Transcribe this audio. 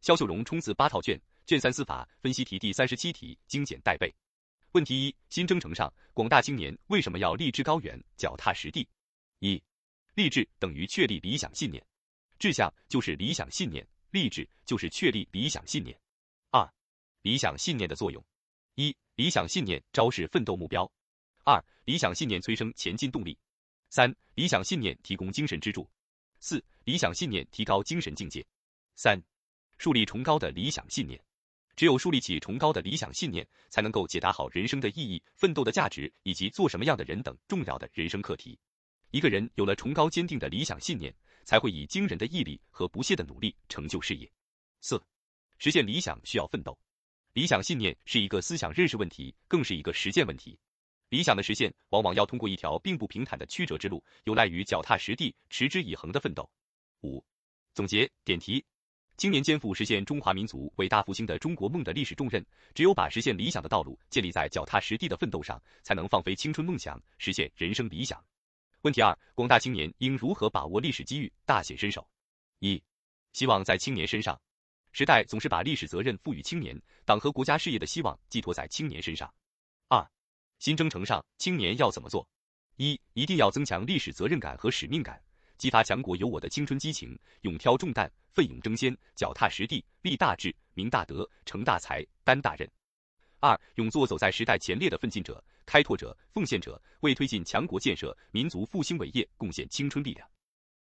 肖秀荣冲刺八套卷，卷三司法分析题第三十七题精简带背。问题一：新征程上，广大青年为什么要立志高远、脚踏实地？一、立志等于确立理想信念，志向就是理想信念，立志就是确立理想信念。二、理想信念的作用：一、理想信念昭示奋斗目标；二、理想信念催生前进动力；三、理想信念提供精神支柱；四、理想信念提高精神境界；三。树立崇高的理想信念，只有树立起崇高的理想信念，才能够解答好人生的意义、奋斗的价值以及做什么样的人等重要的人生课题。一个人有了崇高坚定的理想信念，才会以惊人的毅力和不懈的努力成就事业。四、实现理想需要奋斗。理想信念是一个思想认识问题，更是一个实践问题。理想的实现，往往要通过一条并不平坦的曲折之路，有赖于脚踏实地、持之以恒的奋斗。五、总结点题。青年肩负实现中华民族伟大复兴的中国梦的历史重任，只有把实现理想的道路建立在脚踏实地的奋斗上，才能放飞青春梦想，实现人生理想。问题二：广大青年应如何把握历史机遇，大显身手？一、希望在青年身上。时代总是把历史责任赋予青年，党和国家事业的希望寄托在青年身上。二、新征程上，青年要怎么做？一、一定要增强历史责任感和使命感。激发强国有我的青春激情，勇挑重担，奋勇争先，脚踏实地，立大志，明大德，成大才，担大任。二，勇做走在时代前列的奋进者、开拓者、奉献者，为推进强国建设、民族复兴伟业贡献青春力量。